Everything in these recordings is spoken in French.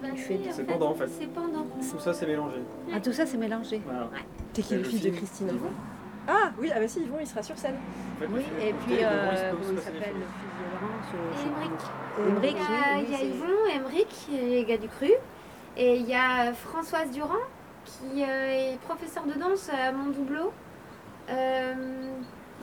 bah Il si, fait- en C'est pendant, en fait. C'est pendant. Tout ça, c'est mélangé. Ah, tout ça, c'est mélangé. Voilà. T'es qui le fils de Christine Yvon. Ah oui, ah bah si, Yvon, il sera sur scène. En fait, Oui, et puis, euh, comment il s'appelle, le fils de Emmerich. Emmerich, Il y a, oui, il y a c'est- Yvon, Emmerich, les gars du cru. Et il y a Françoise Durand, qui euh, est professeure de danse à Montdoubleau. Euh,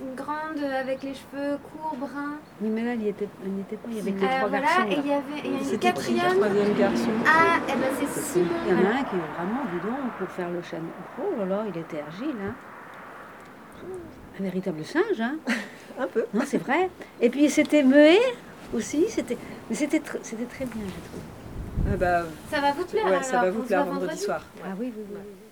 une grande avec les cheveux courts, bruns. Oui, mais là, il n'y était, était pas. Il y avait que les Euh, trois voilà, garçons. et là. il y avait a une quatrième. troisième garçon? Ah, et ben c'est Simon. Il y en a un qui est vraiment, dis donc, pour faire le chêne. Oh là là, il était agile, hein. Un véritable singe, hein. Un peu. Non, c'est vrai. Et puis c'était muet aussi. C'était, mais c'était, tr- c'était très bien, je trouve. Ah bah Ça va vous plaire ouais, ça alors, va vous plaire vendredi soir. Ah oui, oui, oui. oui.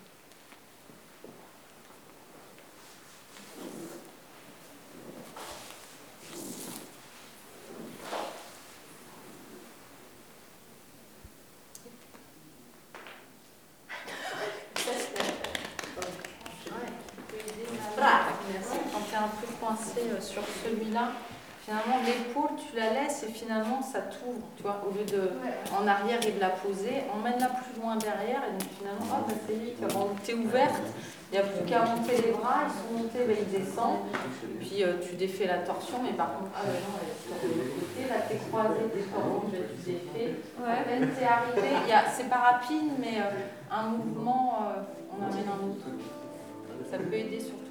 Un peu coincé euh, sur celui-là, finalement l'épaule tu la laisses et finalement ça t'ouvre, tu vois, au lieu de en arrière et de la poser, emmène-la plus loin derrière et donc finalement, ah bah c'est lui, quand tu es ouverte, il n'y a plus qu'à monter les bras, ils sont montés, bah, ils descendent, puis euh, tu défais la torsion, mais par contre, ah bah non, elle est sur le côté, là t'es croisé, t'es bah, tu défais, peine t'es arrivé, y c'est pas rapide, mais euh, un mouvement, euh, on amène un autre. Ça peut aider surtout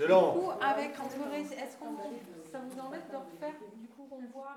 Du coup, avec, est-ce qu'on ça vous embête de refaire Du coup, on voit